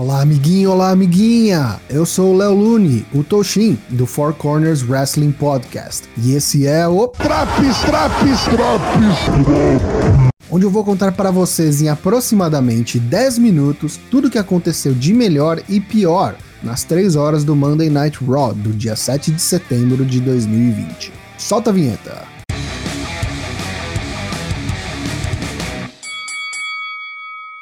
Olá, amiguinho, olá, amiguinha! Eu sou o Léo Lune, o Toshin, do Four Corners Wrestling Podcast. E esse é o Traps, Traps, Traps, onde eu vou contar para vocês em aproximadamente 10 minutos tudo o que aconteceu de melhor e pior nas 3 horas do Monday Night Raw do dia 7 de setembro de 2020. Solta a vinheta!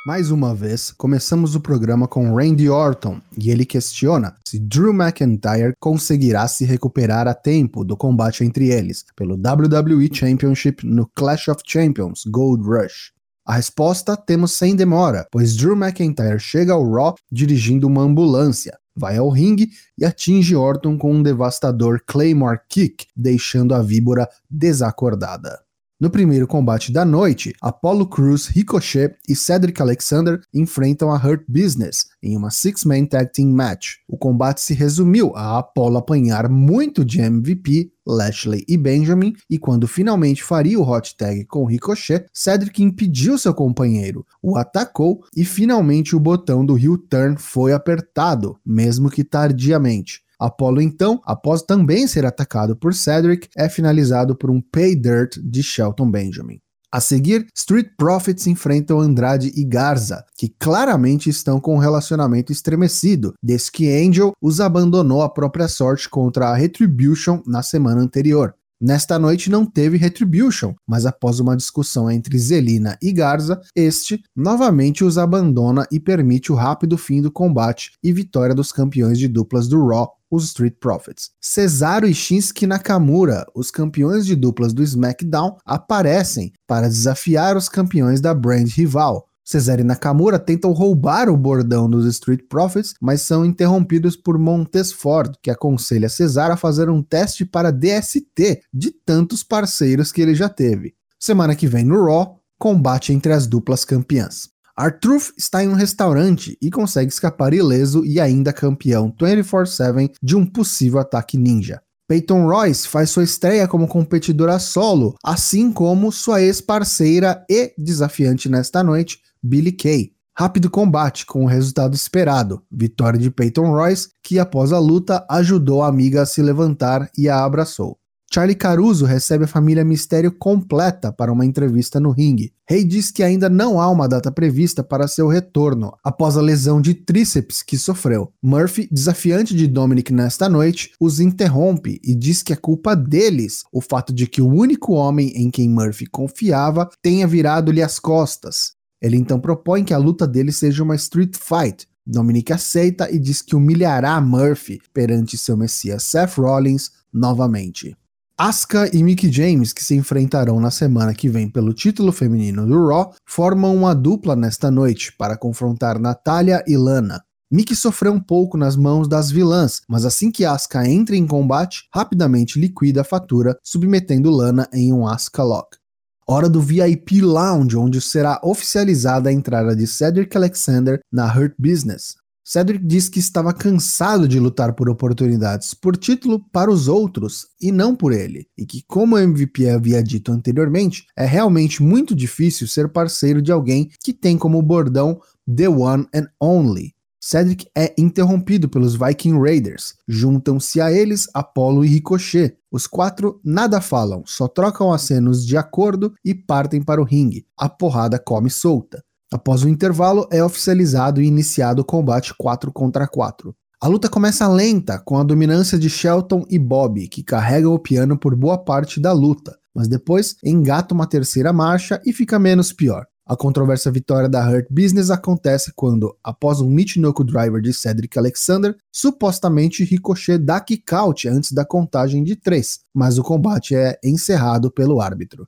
Mais uma vez, começamos o programa com Randy Orton e ele questiona se Drew McIntyre conseguirá se recuperar a tempo do combate entre eles pelo WWE Championship no Clash of Champions Gold Rush. A resposta temos sem demora, pois Drew McIntyre chega ao Raw dirigindo uma ambulância, vai ao ringue e atinge Orton com um devastador Claymore Kick, deixando a víbora desacordada. No primeiro combate da noite, Apollo Crews, Ricochet e Cedric Alexander enfrentam a Hurt Business em uma Six-Man Tag Team Match. O combate se resumiu a Apollo apanhar muito de MVP, Lashley e Benjamin, e quando finalmente faria o hot tag com Ricochet, Cedric impediu seu companheiro, o atacou e finalmente o botão do heel turn foi apertado, mesmo que tardiamente. Apollo, então, após também ser atacado por Cedric, é finalizado por um pay dirt de Shelton Benjamin. A seguir, Street Profits enfrentam Andrade e Garza, que claramente estão com um relacionamento estremecido, desde que Angel os abandonou à própria sorte contra a Retribution na semana anterior. Nesta noite não teve Retribution, mas após uma discussão entre Zelina e Garza, este novamente os abandona e permite o rápido fim do combate e vitória dos campeões de duplas do Raw, os Street Profits. Cesaro e Shinsuke Nakamura, os campeões de duplas do SmackDown, aparecem para desafiar os campeões da brand rival, Cesare e Nakamura tentam roubar o bordão dos Street Profits, mas são interrompidos por Montesford, que aconselha Cesar a fazer um teste para DST de tantos parceiros que ele já teve. Semana que vem no Raw, combate entre as duplas campeãs. Artruth está em um restaurante e consegue escapar ileso e ainda campeão 24/7 de um possível ataque ninja. Peyton Royce faz sua estreia como competidora solo, assim como sua ex-parceira e desafiante nesta noite, Billy Kay. Rápido combate com o resultado esperado, vitória de Peyton Royce, que após a luta ajudou a amiga a se levantar e a abraçou. Charlie Caruso recebe a família Mistério completa para uma entrevista no ringue. Rey diz que ainda não há uma data prevista para seu retorno, após a lesão de tríceps que sofreu. Murphy, desafiante de Dominic nesta noite, os interrompe e diz que é culpa deles o fato de que o único homem em quem Murphy confiava tenha virado-lhe as costas. Ele então propõe que a luta dele seja uma street fight. Dominic aceita e diz que humilhará Murphy perante seu messias Seth Rollins novamente. Asuka e Mickey James, que se enfrentarão na semana que vem pelo título feminino do Raw, formam uma dupla nesta noite para confrontar Natália e Lana. Mickey sofreu um pouco nas mãos das vilãs, mas assim que Asuka entra em combate, rapidamente liquida a fatura, submetendo Lana em um Asuka Lock. Hora do VIP Lounge, onde será oficializada a entrada de Cedric Alexander na Hurt Business. Cedric diz que estava cansado de lutar por oportunidades por título para os outros e não por ele, e que, como o MVP havia dito anteriormente, é realmente muito difícil ser parceiro de alguém que tem como bordão The One and Only. Cedric é interrompido pelos Viking Raiders. Juntam-se a eles Apollo e Ricochet. Os quatro nada falam, só trocam acenos de acordo e partem para o ringue. A porrada come solta. Após o intervalo, é oficializado e iniciado o combate 4 contra 4. A luta começa lenta, com a dominância de Shelton e Bob, que carregam o piano por boa parte da luta, mas depois engata uma terceira marcha e fica menos pior. A controversa vitória da Hurt Business acontece quando, após um Michinoku Driver de Cedric Alexander, supostamente Ricochet dá kick-out antes da contagem de 3, mas o combate é encerrado pelo árbitro.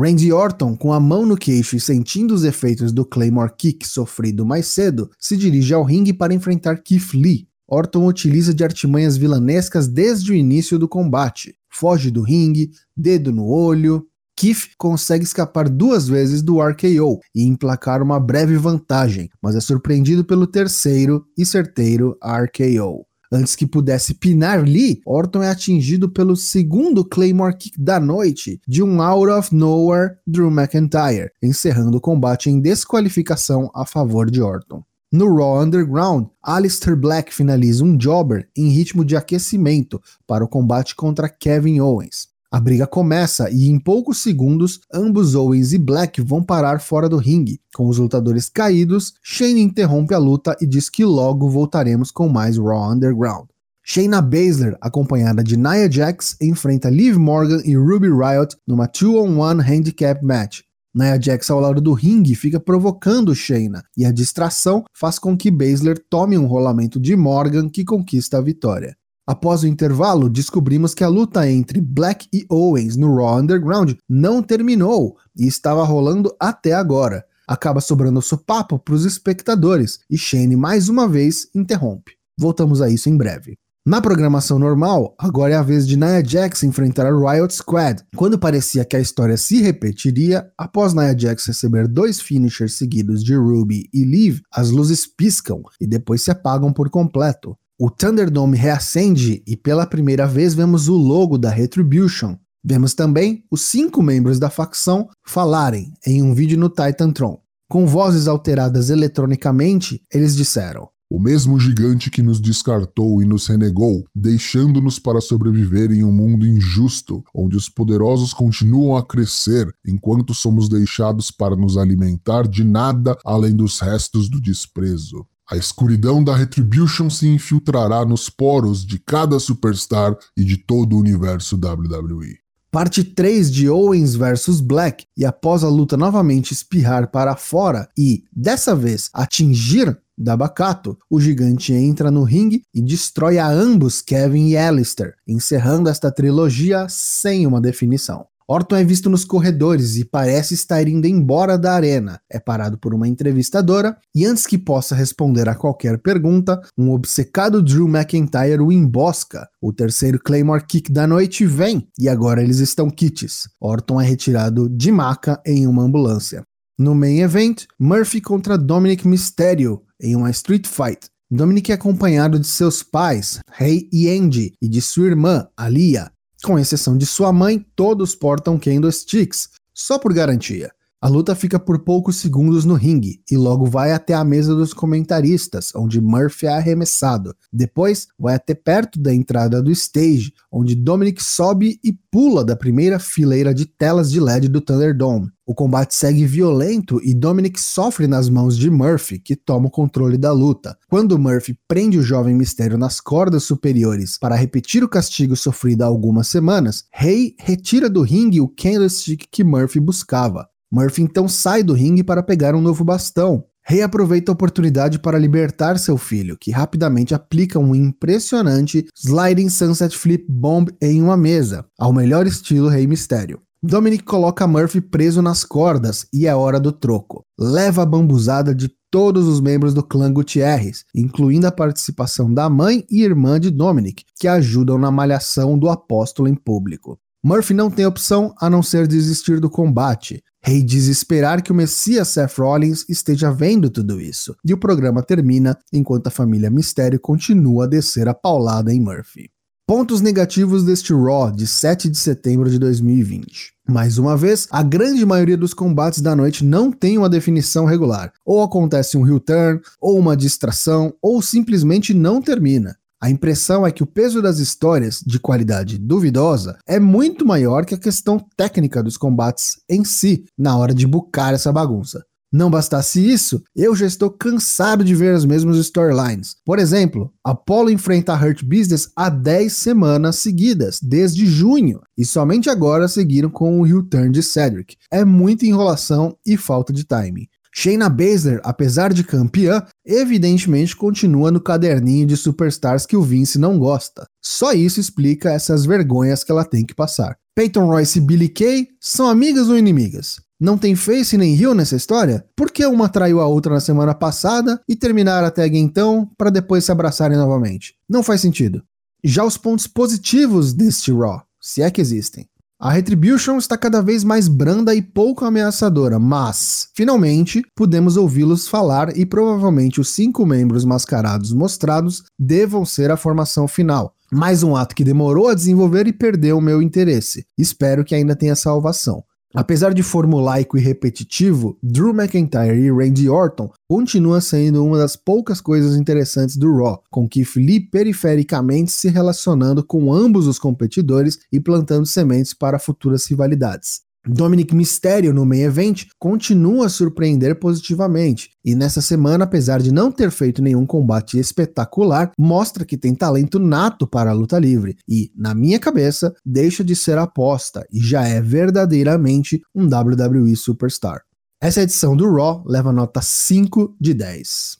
Randy Orton, com a mão no queixo e sentindo os efeitos do Claymore Kick sofrido mais cedo, se dirige ao ringue para enfrentar Keith Lee. Orton utiliza de artimanhas vilanescas desde o início do combate. Foge do ringue, dedo no olho, Keith consegue escapar duas vezes do RKO e emplacar uma breve vantagem, mas é surpreendido pelo terceiro e certeiro RKO. Antes que pudesse pinar Lee, Orton é atingido pelo segundo Claymore Kick da noite de um Out of Nowhere Drew McIntyre, encerrando o combate em desqualificação a favor de Orton. No Raw Underground, Alistair Black finaliza um jobber em ritmo de aquecimento para o combate contra Kevin Owens. A briga começa e em poucos segundos, ambos Owens e Black vão parar fora do ringue. Com os lutadores caídos, Shane interrompe a luta e diz que logo voltaremos com mais Raw Underground. Shayna Baszler, acompanhada de Nia Jax, enfrenta Liv Morgan e Ruby Riot numa 2-on-1 handicap match. Nia Jax ao lado do ringue fica provocando Shayna e a distração faz com que Baszler tome um rolamento de Morgan que conquista a vitória. Após o intervalo, descobrimos que a luta entre Black e Owens no Raw Underground não terminou e estava rolando até agora. Acaba sobrando sopapo para os espectadores e Shane mais uma vez interrompe. Voltamos a isso em breve. Na programação normal, agora é a vez de Nia Jax enfrentar a Riot Squad. Quando parecia que a história se repetiria, após Nia Jax receber dois finishers seguidos de Ruby e Liv, as luzes piscam e depois se apagam por completo. O Thunderdome reacende e pela primeira vez vemos o logo da Retribution. Vemos também os cinco membros da facção falarem em um vídeo no Titantron. Com vozes alteradas eletronicamente, eles disseram: O mesmo gigante que nos descartou e nos renegou, deixando-nos para sobreviver em um mundo injusto, onde os poderosos continuam a crescer, enquanto somos deixados para nos alimentar de nada além dos restos do desprezo. A escuridão da Retribution se infiltrará nos poros de cada superstar e de todo o universo WWE. Parte 3 de Owens vs Black, e após a luta novamente espirrar para fora e, dessa vez, atingir Dabacato, o gigante entra no ringue e destrói a ambos Kevin e Alistair, encerrando esta trilogia sem uma definição. Orton é visto nos corredores e parece estar indo embora da arena. É parado por uma entrevistadora e, antes que possa responder a qualquer pergunta, um obcecado Drew McIntyre o embosca. O terceiro Claymore Kick da noite vem e agora eles estão kits. Orton é retirado de maca em uma ambulância. No main event, Murphy contra Dominic Mysterio em uma Street Fight. Dominic é acompanhado de seus pais, Rey e Andy, e de sua irmã, Alia. Com exceção de sua mãe, todos portam candlesticks, só por garantia. A luta fica por poucos segundos no ringue e logo vai até a mesa dos comentaristas, onde Murphy é arremessado. Depois vai até perto da entrada do stage, onde Dominic sobe e pula da primeira fileira de telas de LED do Thunderdome. O combate segue violento e Dominic sofre nas mãos de Murphy, que toma o controle da luta. Quando Murphy prende o jovem mistério nas cordas superiores para repetir o castigo sofrido há algumas semanas, Rey retira do ringue o candlestick que Murphy buscava. Murphy então sai do ringue para pegar um novo bastão. Rey aproveita a oportunidade para libertar seu filho, que rapidamente aplica um impressionante Sliding Sunset Flip Bomb em uma mesa, ao melhor estilo Rei Mistério. Dominic coloca Murphy preso nas cordas e é hora do troco. Leva a bambuzada de todos os membros do clã Gutierrez, incluindo a participação da mãe e irmã de Dominic, que ajudam na malhação do apóstolo em público. Murphy não tem opção a não ser desistir do combate. Rei diz esperar que o Messias Seth Rollins esteja vendo tudo isso, e o programa termina enquanto a família Mistério continua a descer a paulada em Murphy. Pontos negativos deste Raw de 7 de setembro de 2020. Mais uma vez, a grande maioria dos combates da noite não tem uma definição regular. Ou acontece um heel turn, ou uma distração, ou simplesmente não termina. A impressão é que o peso das histórias, de qualidade duvidosa, é muito maior que a questão técnica dos combates em si, na hora de bucar essa bagunça. Não bastasse isso, eu já estou cansado de ver as mesmas storylines. Por exemplo, Apollo enfrenta a Hurt Business há 10 semanas seguidas, desde junho, e somente agora seguiram com o heel turn de Cedric. É muita enrolação e falta de timing. Shayna Baszler, apesar de campeã, evidentemente continua no caderninho de superstars que o Vince não gosta. Só isso explica essas vergonhas que ela tem que passar. Peyton Royce e Billy Kay são amigas ou inimigas? Não tem face nem heel nessa história? Por que uma traiu a outra na semana passada e terminaram a tag então para depois se abraçarem novamente? Não faz sentido. Já os pontos positivos deste Raw, se é que existem. A Retribution está cada vez mais branda e pouco ameaçadora, mas, finalmente, podemos ouvi-los falar e provavelmente os cinco membros mascarados mostrados devam ser a formação final. Mais um ato que demorou a desenvolver e perdeu o meu interesse. Espero que ainda tenha salvação. Apesar de formulaico e repetitivo, Drew McIntyre e Randy Orton continua sendo uma das poucas coisas interessantes do Raw, com Keith Lee perifericamente se relacionando com ambos os competidores e plantando sementes para futuras rivalidades. Dominic Mysterio no main event continua a surpreender positivamente e nessa semana, apesar de não ter feito nenhum combate espetacular, mostra que tem talento nato para a luta livre e, na minha cabeça, deixa de ser aposta e já é verdadeiramente um WWE Superstar. Essa edição do Raw leva nota 5 de 10.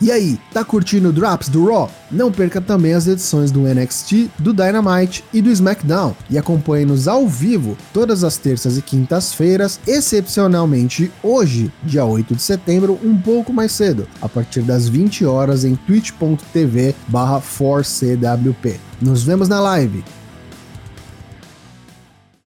E aí, tá curtindo Drops do Raw? Não perca também as edições do NXT, do Dynamite e do SmackDown e acompanhe-nos ao vivo todas as terças e quintas-feiras, excepcionalmente hoje, dia 8 de setembro, um pouco mais cedo, a partir das 20 horas em twitch.tv/4cwp. Nos vemos na live.